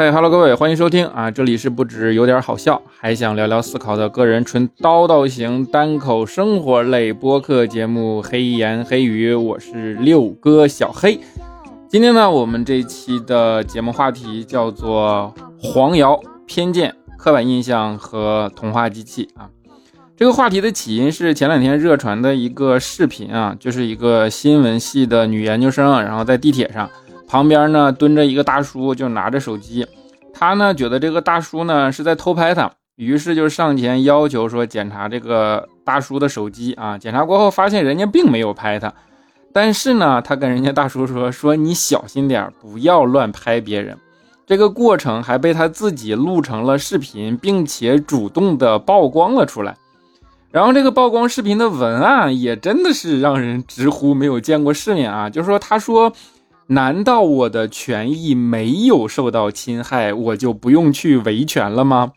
嗨哈喽，各位，欢迎收听啊！这里是不止有点好笑，还想聊聊思考的个人纯叨叨型单口生活类播客节目《黑言黑语》，我是六哥小黑。今天呢，我们这一期的节目话题叫做黄谣、偏见、刻板印象和童话机器啊。这个话题的起因是前两天热传的一个视频啊，就是一个新闻系的女研究生，然后在地铁上。旁边呢蹲着一个大叔，就拿着手机。他呢觉得这个大叔呢是在偷拍他，于是就上前要求说检查这个大叔的手机啊。检查过后发现人家并没有拍他，但是呢他跟人家大叔说说你小心点，不要乱拍别人。这个过程还被他自己录成了视频，并且主动的曝光了出来。然后这个曝光视频的文案也真的是让人直呼没有见过世面啊，就是说他说。难道我的权益没有受到侵害，我就不用去维权了吗？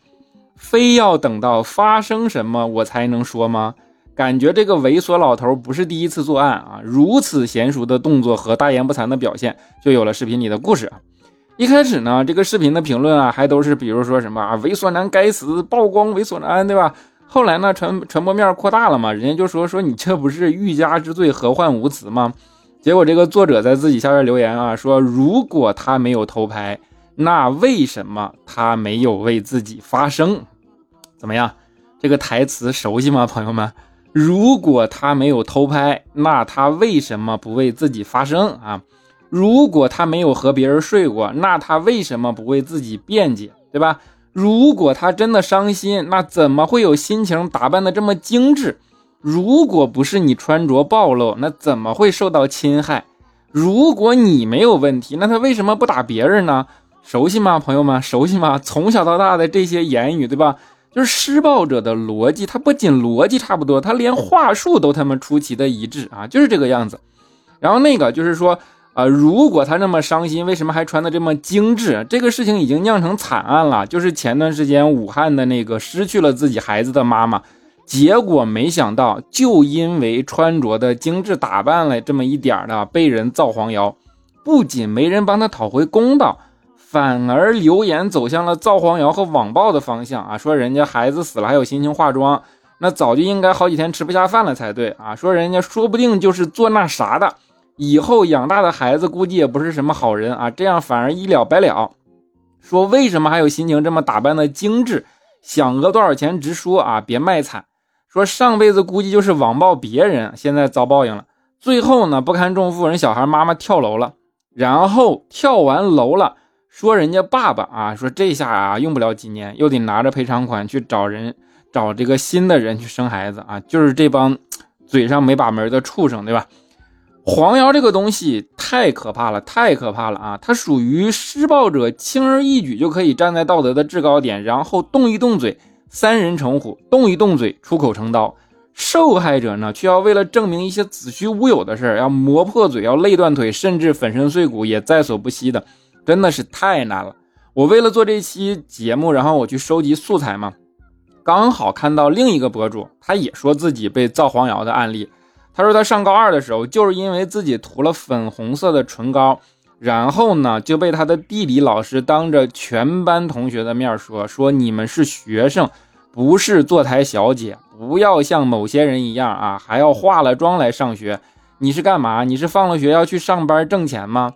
非要等到发生什么我才能说吗？感觉这个猥琐老头不是第一次作案啊！如此娴熟的动作和大言不惭的表现，就有了视频里的故事。一开始呢，这个视频的评论啊，还都是比如说什么啊，猥琐男该死，曝光猥琐男，对吧？后来呢，传传播面扩大了嘛，人家就说说你这不是欲加之罪，何患无辞吗？结果这个作者在自己下边留言啊，说如果他没有偷拍，那为什么他没有为自己发声？怎么样？这个台词熟悉吗，朋友们？如果他没有偷拍，那他为什么不为自己发声啊？如果他没有和别人睡过，那他为什么不为自己辩解？对吧？如果他真的伤心，那怎么会有心情打扮的这么精致？如果不是你穿着暴露，那怎么会受到侵害？如果你没有问题，那他为什么不打别人呢？熟悉吗，朋友们？熟悉吗？从小到大的这些言语，对吧？就是施暴者的逻辑，他不仅逻辑差不多，他连话术都他妈出奇的一致啊，就是这个样子。然后那个就是说，啊，如果他那么伤心，为什么还穿的这么精致？这个事情已经酿成惨案了，就是前段时间武汉的那个失去了自己孩子的妈妈。结果没想到，就因为穿着的精致打扮了这么一点的，被人造黄谣，不仅没人帮他讨回公道，反而流言走向了造黄谣和网暴的方向啊！说人家孩子死了还有心情化妆，那早就应该好几天吃不下饭了才对啊！说人家说不定就是做那啥的，以后养大的孩子估计也不是什么好人啊！这样反而一了百了。说为什么还有心情这么打扮的精致？想讹多少钱直说啊，别卖惨。说上辈子估计就是网暴别人，现在遭报应了。最后呢，不堪重负，人小孩妈妈跳楼了，然后跳完楼了，说人家爸爸啊，说这下啊，用不了几年，又得拿着赔偿款去找人，找这个新的人去生孩子啊，就是这帮嘴上没把门的畜生，对吧？黄谣这个东西太可怕了，太可怕了啊！它属于施暴者轻而易举就可以站在道德的制高点，然后动一动嘴。三人成虎，动一动嘴，出口成刀。受害者呢，却要为了证明一些子虚乌有的事儿，要磨破嘴，要累断腿，甚至粉身碎骨，也在所不惜的，真的是太难了。我为了做这期节目，然后我去收集素材嘛，刚好看到另一个博主，他也说自己被造黄谣的案例。他说他上高二的时候，就是因为自己涂了粉红色的唇膏。然后呢，就被他的地理老师当着全班同学的面说：“说你们是学生，不是坐台小姐，不要像某些人一样啊，还要化了妆来上学。你是干嘛？你是放了学要去上班挣钱吗？”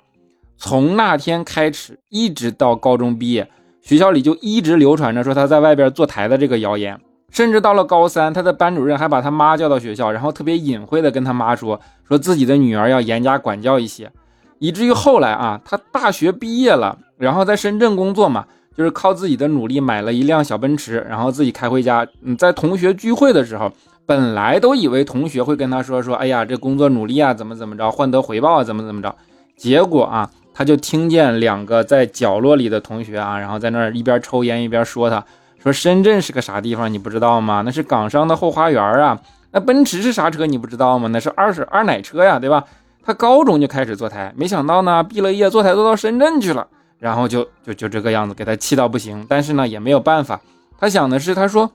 从那天开始，一直到高中毕业，学校里就一直流传着说他在外边坐台的这个谣言。甚至到了高三，他的班主任还把他妈叫到学校，然后特别隐晦的跟他妈说：“说自己的女儿要严加管教一些。”以至于后来啊，他大学毕业了，然后在深圳工作嘛，就是靠自己的努力买了一辆小奔驰，然后自己开回家。嗯，在同学聚会的时候，本来都以为同学会跟他说说，哎呀，这工作努力啊，怎么怎么着，换得回报啊，怎么怎么着。结果啊，他就听见两个在角落里的同学啊，然后在那儿一边抽烟一边说，他说深圳是个啥地方，你不知道吗？那是港商的后花园啊。那奔驰是啥车，你不知道吗？那是二手二奶车呀，对吧？他高中就开始坐台，没想到呢，毕了业坐台坐到深圳去了，然后就就就这个样子，给他气到不行。但是呢，也没有办法。他想的是，他说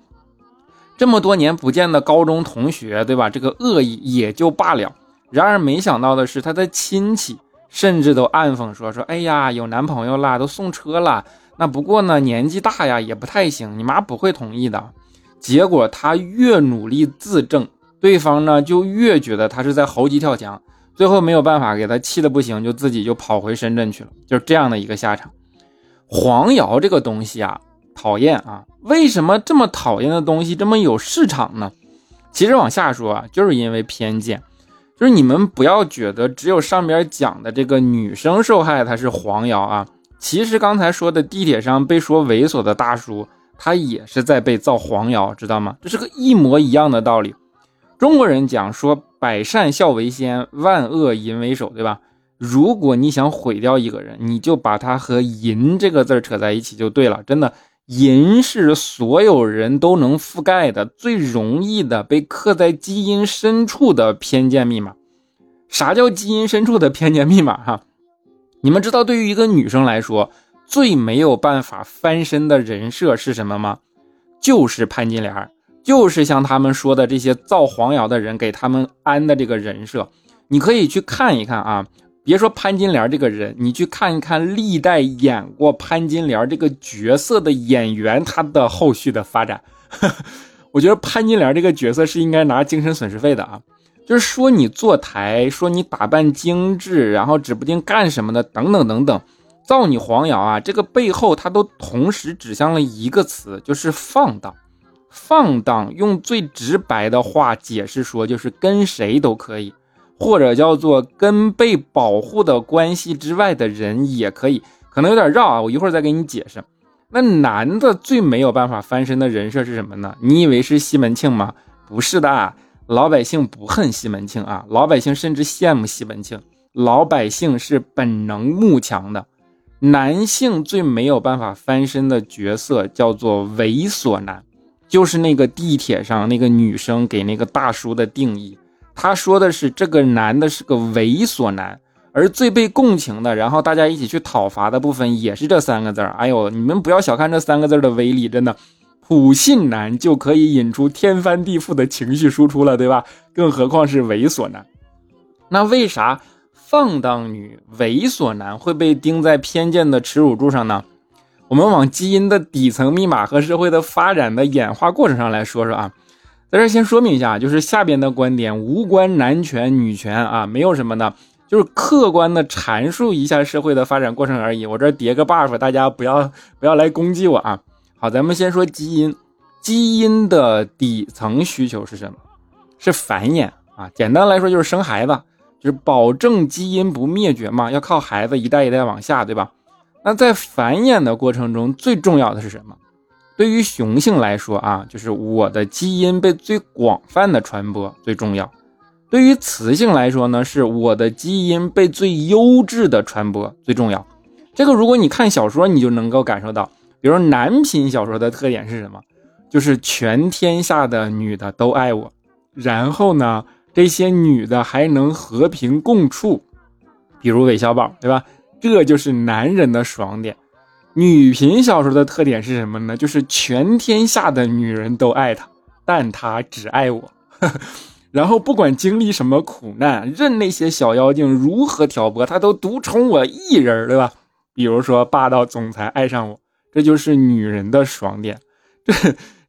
这么多年不见的高中同学，对吧？这个恶意也就罢了。然而没想到的是，他的亲戚甚至都暗讽说说，哎呀，有男朋友啦，都送车了，那不过呢，年纪大呀，也不太行，你妈不会同意的。结果他越努力自证，对方呢就越觉得他是在猴急跳墙，最后没有办法，给他气的不行，就自己就跑回深圳去了，就是这样的一个下场。黄瑶这个东西啊，讨厌啊！为什么这么讨厌的东西这么有市场呢？其实往下说啊，就是因为偏见。就是你们不要觉得只有上边讲的这个女生受害，她是黄瑶啊。其实刚才说的地铁上被说猥琐的大叔，他也是在被造黄谣，知道吗？这是个一模一样的道理。中国人讲说百善孝为先，万恶淫为首，对吧？如果你想毁掉一个人，你就把他和淫这个字扯在一起就对了。真的，淫是所有人都能覆盖的最容易的被刻在基因深处的偏见密码。啥叫基因深处的偏见密码？哈。你们知道，对于一个女生来说，最没有办法翻身的人设是什么吗？就是潘金莲，就是像他们说的这些造黄谣的人给他们安的这个人设。你可以去看一看啊，别说潘金莲这个人，你去看一看历代演过潘金莲这个角色的演员，他的后续的发展。我觉得潘金莲这个角色是应该拿精神损失费的啊。就是说你坐台，说你打扮精致，然后指不定干什么的，等等等等，造你黄谣啊！这个背后，它都同时指向了一个词，就是放荡。放荡用最直白的话解释说，就是跟谁都可以，或者叫做跟被保护的关系之外的人也可以。可能有点绕啊，我一会儿再给你解释。那男的最没有办法翻身的人设是什么呢？你以为是西门庆吗？不是的。老百姓不恨西门庆啊，老百姓甚至羡慕西门庆。老百姓是本能慕强的，男性最没有办法翻身的角色叫做猥琐男，就是那个地铁上那个女生给那个大叔的定义。他说的是这个男的是个猥琐男，而最被共情的，然后大家一起去讨伐的部分也是这三个字儿。哎呦，你们不要小看这三个字的威力，真的。普信男就可以引出天翻地覆的情绪输出了，对吧？更何况是猥琐男。那为啥放荡女、猥琐男会被钉在偏见的耻辱柱上呢？我们往基因的底层密码和社会的发展的演化过程上来说说啊。在这先说明一下，就是下边的观点无关男权女权啊，没有什么的，就是客观的阐述一下社会的发展过程而已。我这叠个 buff，大家不要不要来攻击我啊。好，咱们先说基因。基因的底层需求是什么？是繁衍啊。简单来说就是生孩子，就是保证基因不灭绝嘛，要靠孩子一代一代往下，对吧？那在繁衍的过程中，最重要的是什么？对于雄性来说啊，就是我的基因被最广泛的传播最重要。对于雌性来说呢，是我的基因被最优质的传播最重要。这个如果你看小说，你就能够感受到。比如男频小说的特点是什么？就是全天下的女的都爱我，然后呢，这些女的还能和平共处。比如韦小宝，对吧？这就是男人的爽点。女频小说的特点是什么呢？就是全天下的女人都爱他，但他只爱我。然后不管经历什么苦难，任那些小妖精如何挑拨，他都独宠我一人，对吧？比如说霸道总裁爱上我。这就是女人的爽点，这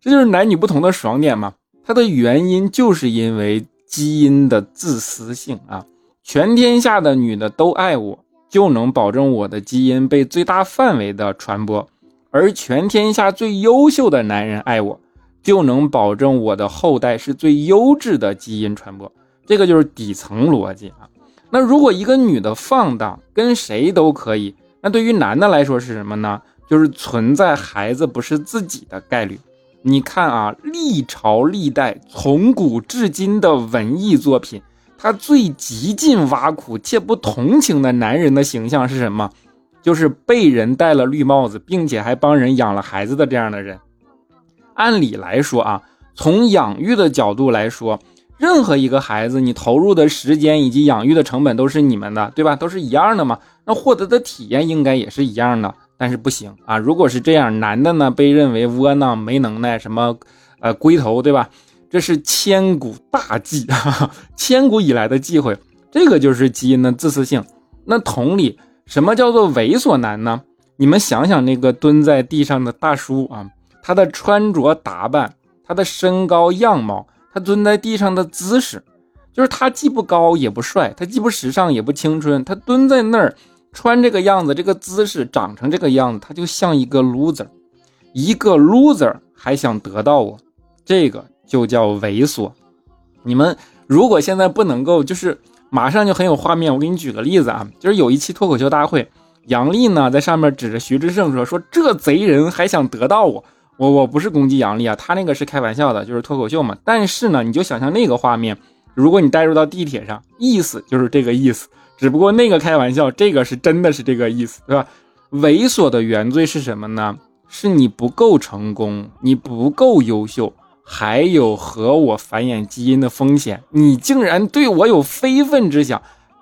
这就是男女不同的爽点嘛？它的原因就是因为基因的自私性啊！全天下的女的都爱我，就能保证我的基因被最大范围的传播；而全天下最优秀的男人爱我，就能保证我的后代是最优质的基因传播。这个就是底层逻辑啊！那如果一个女的放荡，跟谁都可以，那对于男的来说是什么呢？就是存在孩子不是自己的概率。你看啊，历朝历代从古至今的文艺作品，他最极尽挖苦且不同情的男人的形象是什么？就是被人戴了绿帽子，并且还帮人养了孩子的这样的人。按理来说啊，从养育的角度来说，任何一个孩子，你投入的时间以及养育的成本都是你们的，对吧？都是一样的嘛。那获得的体验应该也是一样的。但是不行啊！如果是这样，男的呢被认为窝囊、没能耐，什么呃龟头，对吧？这是千古大忌，哈 哈千古以来的忌讳。这个就是基因的自私性。那同理，什么叫做猥琐男呢？你们想想那个蹲在地上的大叔啊，他的穿着打扮，他的身高样貌，他蹲在地上的姿势，就是他既不高也不帅，他既不时尚也不青春，他蹲在那儿穿这个样子，这个姿势长成这个样子，他就像一个 loser，一个 loser 还想得到我，这个就叫猥琐。你们如果现在不能够，就是马上就很有画面，我给你举个例子啊，就是有一期脱口秀大会。杨笠呢，在上面指着徐志胜说：“说这贼人还想得到我，我我不是攻击杨笠啊，他那个是开玩笑的，就是脱口秀嘛。但是呢，你就想象那个画面，如果你带入到地铁上，意思就是这个意思，只不过那个开玩笑，这个是真的是这个意思，对吧？猥琐的原罪是什么呢？是你不够成功，你不够优秀，还有和我繁衍基因的风险，你竟然对我有非分之想，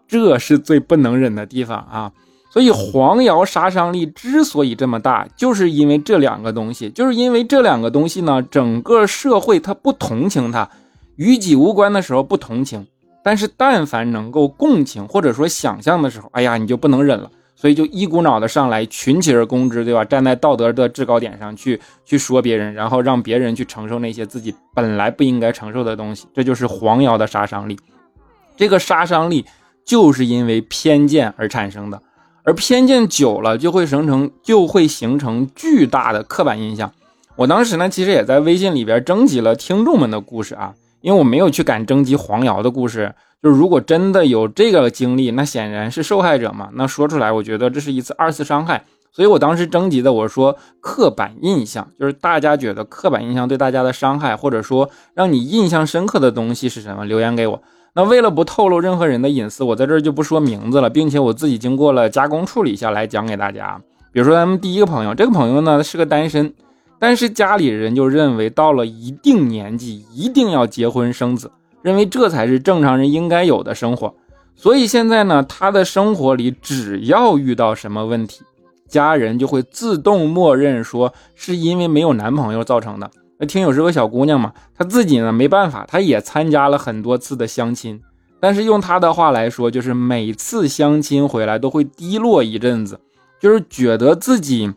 这是最不能忍的地方啊！”所以黄瑶杀伤力之所以这么大，就是因为这两个东西，就是因为这两个东西呢，整个社会它不同情他，与己无关的时候不同情，但是但凡能够共情或者说想象的时候，哎呀，你就不能忍了，所以就一股脑的上来群起而攻之，对吧？站在道德的制高点上去去说别人，然后让别人去承受那些自己本来不应该承受的东西，这就是黄瑶的杀伤力。这个杀伤力就是因为偏见而产生的。而偏见久了，就会形成就会形成巨大的刻板印象。我当时呢，其实也在微信里边征集了听众们的故事啊，因为我没有去敢征集黄瑶的故事。就是如果真的有这个经历，那显然是受害者嘛。那说出来，我觉得这是一次二次伤害。所以我当时征集的，我说刻板印象，就是大家觉得刻板印象对大家的伤害，或者说让你印象深刻的东西是什么？留言给我。那为了不透露任何人的隐私，我在这儿就不说名字了，并且我自己经过了加工处理下来讲给大家。比如说咱们第一个朋友，这个朋友呢是个单身，但是家里人就认为到了一定年纪一定要结婚生子，认为这才是正常人应该有的生活。所以现在呢，他的生活里只要遇到什么问题，家人就会自动默认说是因为没有男朋友造成的。听友是个小姑娘嘛，她自己呢没办法，她也参加了很多次的相亲，但是用她的话来说，就是每次相亲回来都会低落一阵子，就是觉得自己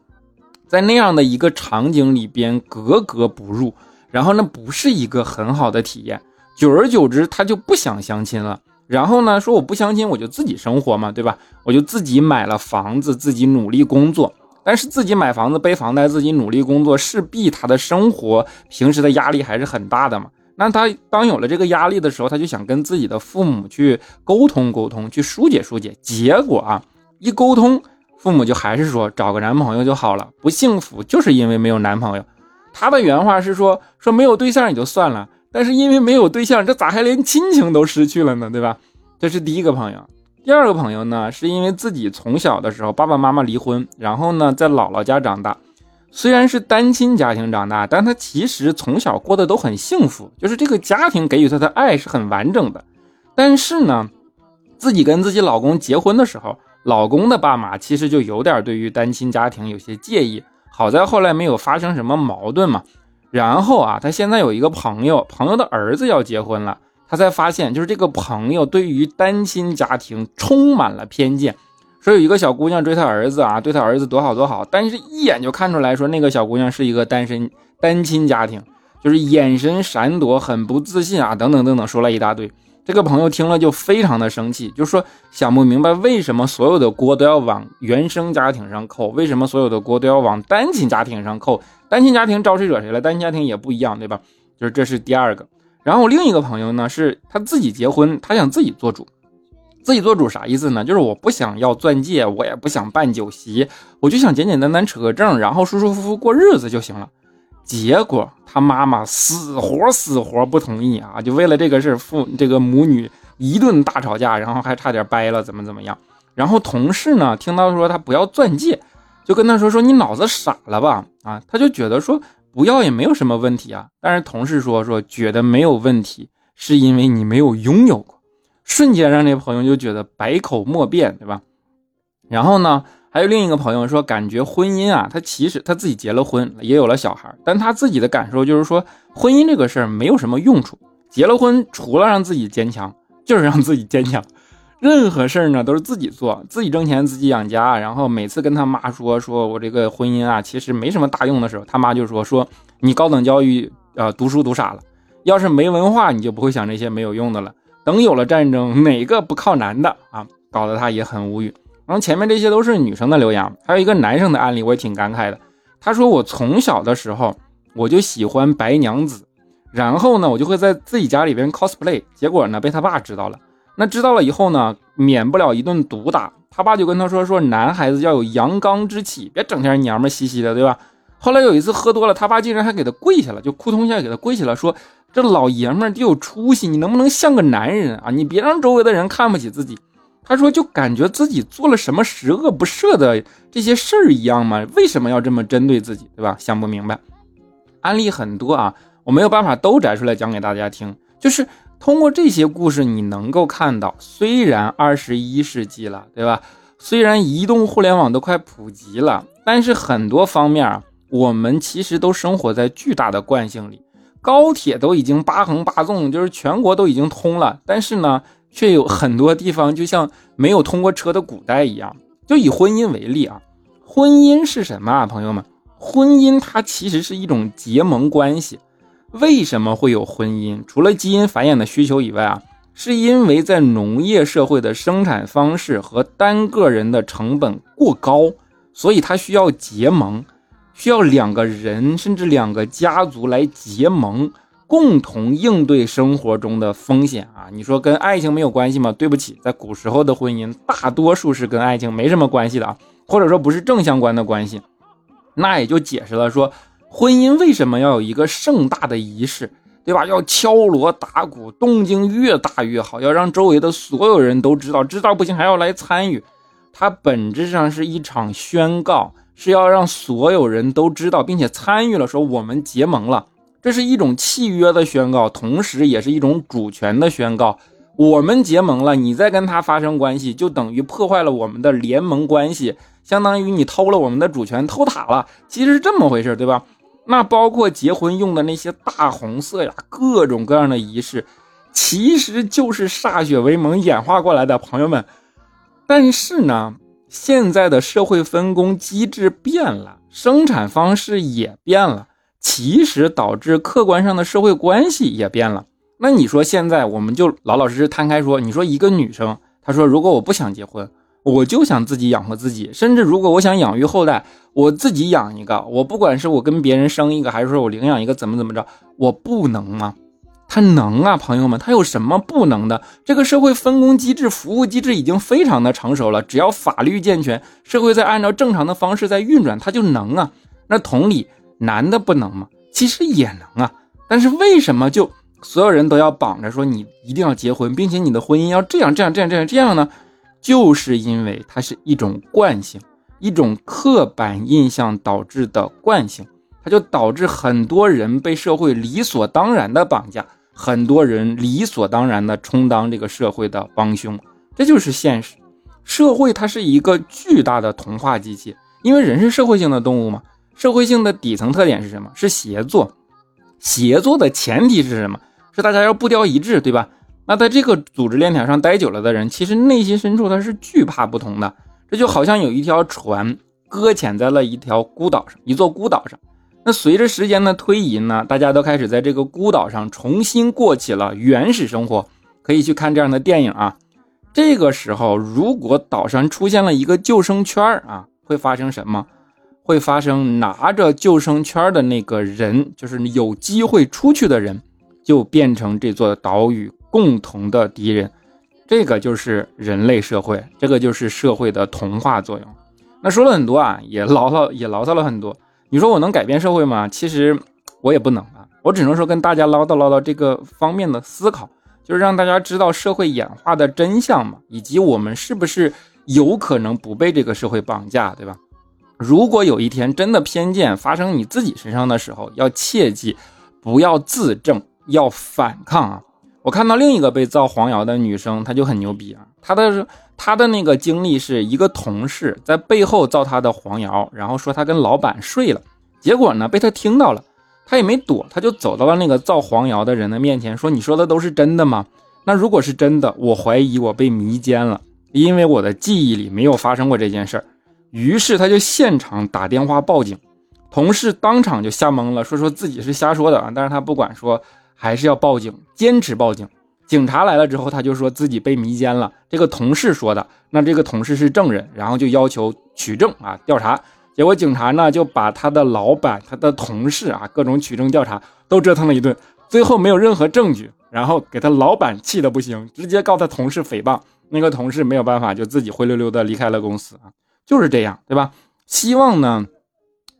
在那样的一个场景里边格格不入，然后那不是一个很好的体验，久而久之他就不想相亲了，然后呢说我不相亲我就自己生活嘛，对吧？我就自己买了房子，自己努力工作。但是自己买房子背房贷，自己努力工作，势必他的生活平时的压力还是很大的嘛。那他当有了这个压力的时候，他就想跟自己的父母去沟通沟通，去疏解疏解。结果啊，一沟通，父母就还是说找个男朋友就好了。不幸福就是因为没有男朋友。他的原话是说说没有对象也就算了，但是因为没有对象，这咋还连亲情都失去了呢？对吧？这是第一个朋友。第二个朋友呢，是因为自己从小的时候爸爸妈妈离婚，然后呢在姥姥家长大，虽然是单亲家庭长大，但他其实从小过得都很幸福，就是这个家庭给予他的爱是很完整的。但是呢，自己跟自己老公结婚的时候，老公的爸妈其实就有点对于单亲家庭有些介意，好在后来没有发生什么矛盾嘛。然后啊，他现在有一个朋友，朋友的儿子要结婚了。他才发现，就是这个朋友对于单亲家庭充满了偏见，说有一个小姑娘追他儿子啊，对他儿子多好多好，但是一眼就看出来说那个小姑娘是一个单身单亲家庭，就是眼神闪躲，很不自信啊，等等等等，说了一大堆。这个朋友听了就非常的生气，就说想不明白为什么所有的锅都要往原生家庭上扣，为什么所有的锅都要往单亲家庭上扣？单亲家庭招谁惹谁了？单亲家庭也不一样，对吧？就是这是第二个。然后另一个朋友呢，是他自己结婚，他想自己做主。自己做主啥意思呢？就是我不想要钻戒，我也不想办酒席，我就想简简单单扯个证，然后舒舒服服过日子就行了。结果他妈妈死活死活不同意啊，就为了这个事父这个母女一顿大吵架，然后还差点掰了，怎么怎么样。然后同事呢，听到说他不要钻戒，就跟他说说你脑子傻了吧？啊，他就觉得说。不要也没有什么问题啊，但是同事说说觉得没有问题，是因为你没有拥有过，瞬间让那朋友就觉得百口莫辩，对吧？然后呢，还有另一个朋友说，感觉婚姻啊，他其实他自己结了婚，也有了小孩，但他自己的感受就是说，婚姻这个事儿没有什么用处，结了婚除了让自己坚强，就是让自己坚强。任何事儿呢都是自己做，自己挣钱，自己养家。然后每次跟他妈说说我这个婚姻啊，其实没什么大用的时候，他妈就说说你高等教育呃读书读傻了，要是没文化，你就不会想这些没有用的了。等有了战争，哪个不靠男的啊？搞得他也很无语。然后前面这些都是女生的留言，还有一个男生的案例，我也挺感慨的。他说我从小的时候我就喜欢白娘子，然后呢我就会在自己家里边 cosplay，结果呢被他爸知道了。那知道了以后呢，免不了一顿毒打。他爸就跟他说：“说男孩子要有阳刚之气，别整天娘们兮兮的，对吧？”后来有一次喝多了，他爸竟然还给他跪下了，就扑通一下给他跪下了，说：“这老爷们得有出息，你能不能像个男人啊？你别让周围的人看不起自己。”他说：“就感觉自己做了什么十恶不赦的这些事儿一样嘛？为什么要这么针对自己，对吧？想不明白。案例很多啊，我没有办法都摘出来讲给大家听，就是。”通过这些故事，你能够看到，虽然二十一世纪了，对吧？虽然移动互联网都快普及了，但是很多方面啊，我们其实都生活在巨大的惯性里。高铁都已经八横八纵，就是全国都已经通了，但是呢，却有很多地方就像没有通过车的古代一样。就以婚姻为例啊，婚姻是什么啊，朋友们？婚姻它其实是一种结盟关系。为什么会有婚姻？除了基因繁衍的需求以外啊，是因为在农业社会的生产方式和单个人的成本过高，所以它需要结盟，需要两个人甚至两个家族来结盟，共同应对生活中的风险啊！你说跟爱情没有关系吗？对不起，在古时候的婚姻大多数是跟爱情没什么关系的啊，或者说不是正相关的关系，那也就解释了说。婚姻为什么要有一个盛大的仪式，对吧？要敲锣打鼓，动静越大越好，要让周围的所有人都知道，知道不行还要来参与。它本质上是一场宣告，是要让所有人都知道，并且参与了，说我们结盟了。这是一种契约的宣告，同时也是一种主权的宣告。我们结盟了，你再跟他发生关系，就等于破坏了我们的联盟关系，相当于你偷了我们的主权，偷塔了。其实是这么回事，对吧？那包括结婚用的那些大红色呀，各种各样的仪式，其实就是歃血为盟演化过来的，朋友们。但是呢，现在的社会分工机制变了，生产方式也变了，其实导致客观上的社会关系也变了。那你说现在我们就老老实实摊开说，你说一个女生，她说如果我不想结婚。我就想自己养活自己，甚至如果我想养育后代，我自己养一个。我不管是我跟别人生一个，还是说我领养一个，怎么怎么着，我不能吗？他能啊，朋友们，他有什么不能的？这个社会分工机制、服务机制已经非常的成熟了，只要法律健全，社会在按照正常的方式在运转，他就能啊。那同理，男的不能吗？其实也能啊，但是为什么就所有人都要绑着说你一定要结婚，并且你的婚姻要这样这样这样这样这样呢？就是因为它是一种惯性，一种刻板印象导致的惯性，它就导致很多人被社会理所当然的绑架，很多人理所当然的充当这个社会的帮凶，这就是现实。社会它是一个巨大的同化机器，因为人是社会性的动物嘛。社会性的底层特点是什么？是协作。协作的前提是什么？是大家要步调一致，对吧？那在这个组织链条上待久了的人，其实内心深处他是惧怕不同的。这就好像有一条船搁浅在了一条孤岛上，一座孤岛上。那随着时间的推移呢，大家都开始在这个孤岛上重新过起了原始生活。可以去看这样的电影啊。这个时候，如果岛上出现了一个救生圈啊，会发生什么？会发生拿着救生圈的那个人，就是有机会出去的人，就变成这座岛屿。共同的敌人，这个就是人类社会，这个就是社会的同化作用。那说了很多啊，也唠唠也唠叨了很多。你说我能改变社会吗？其实我也不能啊，我只能说跟大家唠叨唠叨这个方面的思考，就是让大家知道社会演化的真相嘛，以及我们是不是有可能不被这个社会绑架，对吧？如果有一天真的偏见发生你自己身上的时候，要切记不要自证，要反抗啊。我看到另一个被造黄谣的女生，她就很牛逼啊！她的她的那个经历是一个同事在背后造她的黄谣，然后说她跟老板睡了，结果呢被她听到了，她也没躲，她就走到了那个造黄谣的人的面前，说：“你说的都是真的吗？那如果是真的，我怀疑我被迷奸了，因为我的记忆里没有发生过这件事儿。于是他就现场打电话报警，同事当场就吓懵了，说说自己是瞎说的啊，但是他不管说，还是要报警，坚持报警。警察来了之后，他就说自己被迷奸了。这个同事说的，那这个同事是证人，然后就要求取证啊，调查。结果警察呢就把他的老板、他的同事啊，各种取证调查都折腾了一顿，最后没有任何证据，然后给他老板气的不行，直接告他同事诽谤。那个同事没有办法，就自己灰溜溜的离开了公司啊，就是这样，对吧？希望呢，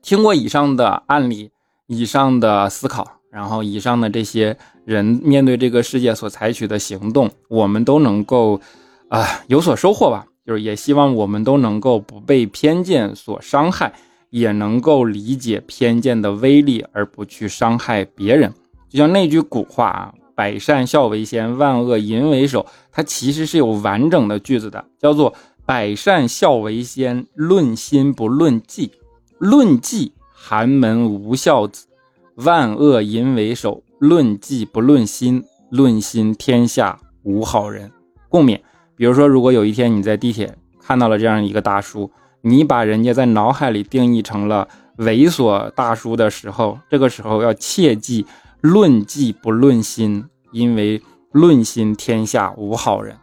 听过以上的案例、以上的思考，然后以上的这些人面对这个世界所采取的行动，我们都能够啊有所收获吧。就是也希望我们都能够不被偏见所伤害，也能够理解偏见的威力，而不去伤害别人。就像那句古话啊，“百善孝为先，万恶淫为首”，它其实是有完整的句子的，叫做“百善孝为先，论心不论迹，论迹寒门无孝子；万恶淫为首，论迹不论心，论心天下无好人。”共勉。比如说，如果有一天你在地铁看到了这样一个大叔，你把人家在脑海里定义成了猥琐大叔的时候，这个时候要切记论迹不论心，因为论心天下无好人！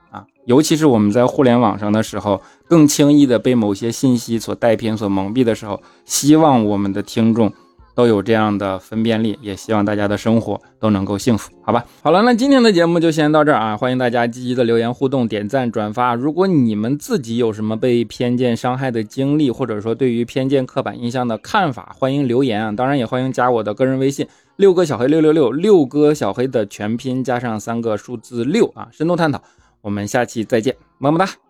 尤其是我们在互联网上的时候，更轻易的被某些信息所带偏、所蒙蔽的时候，希望我们的听众。都有这样的分辨力，也希望大家的生活都能够幸福，好吧？好了，那今天的节目就先到这儿啊！欢迎大家积极的留言互动、点赞、转发。如果你们自己有什么被偏见伤害的经历，或者说对于偏见刻板印象的看法，欢迎留言啊！当然也欢迎加我的个人微信六哥小黑六六六六哥小黑的全拼加上三个数字六啊！深度探讨，我们下期再见，么么哒。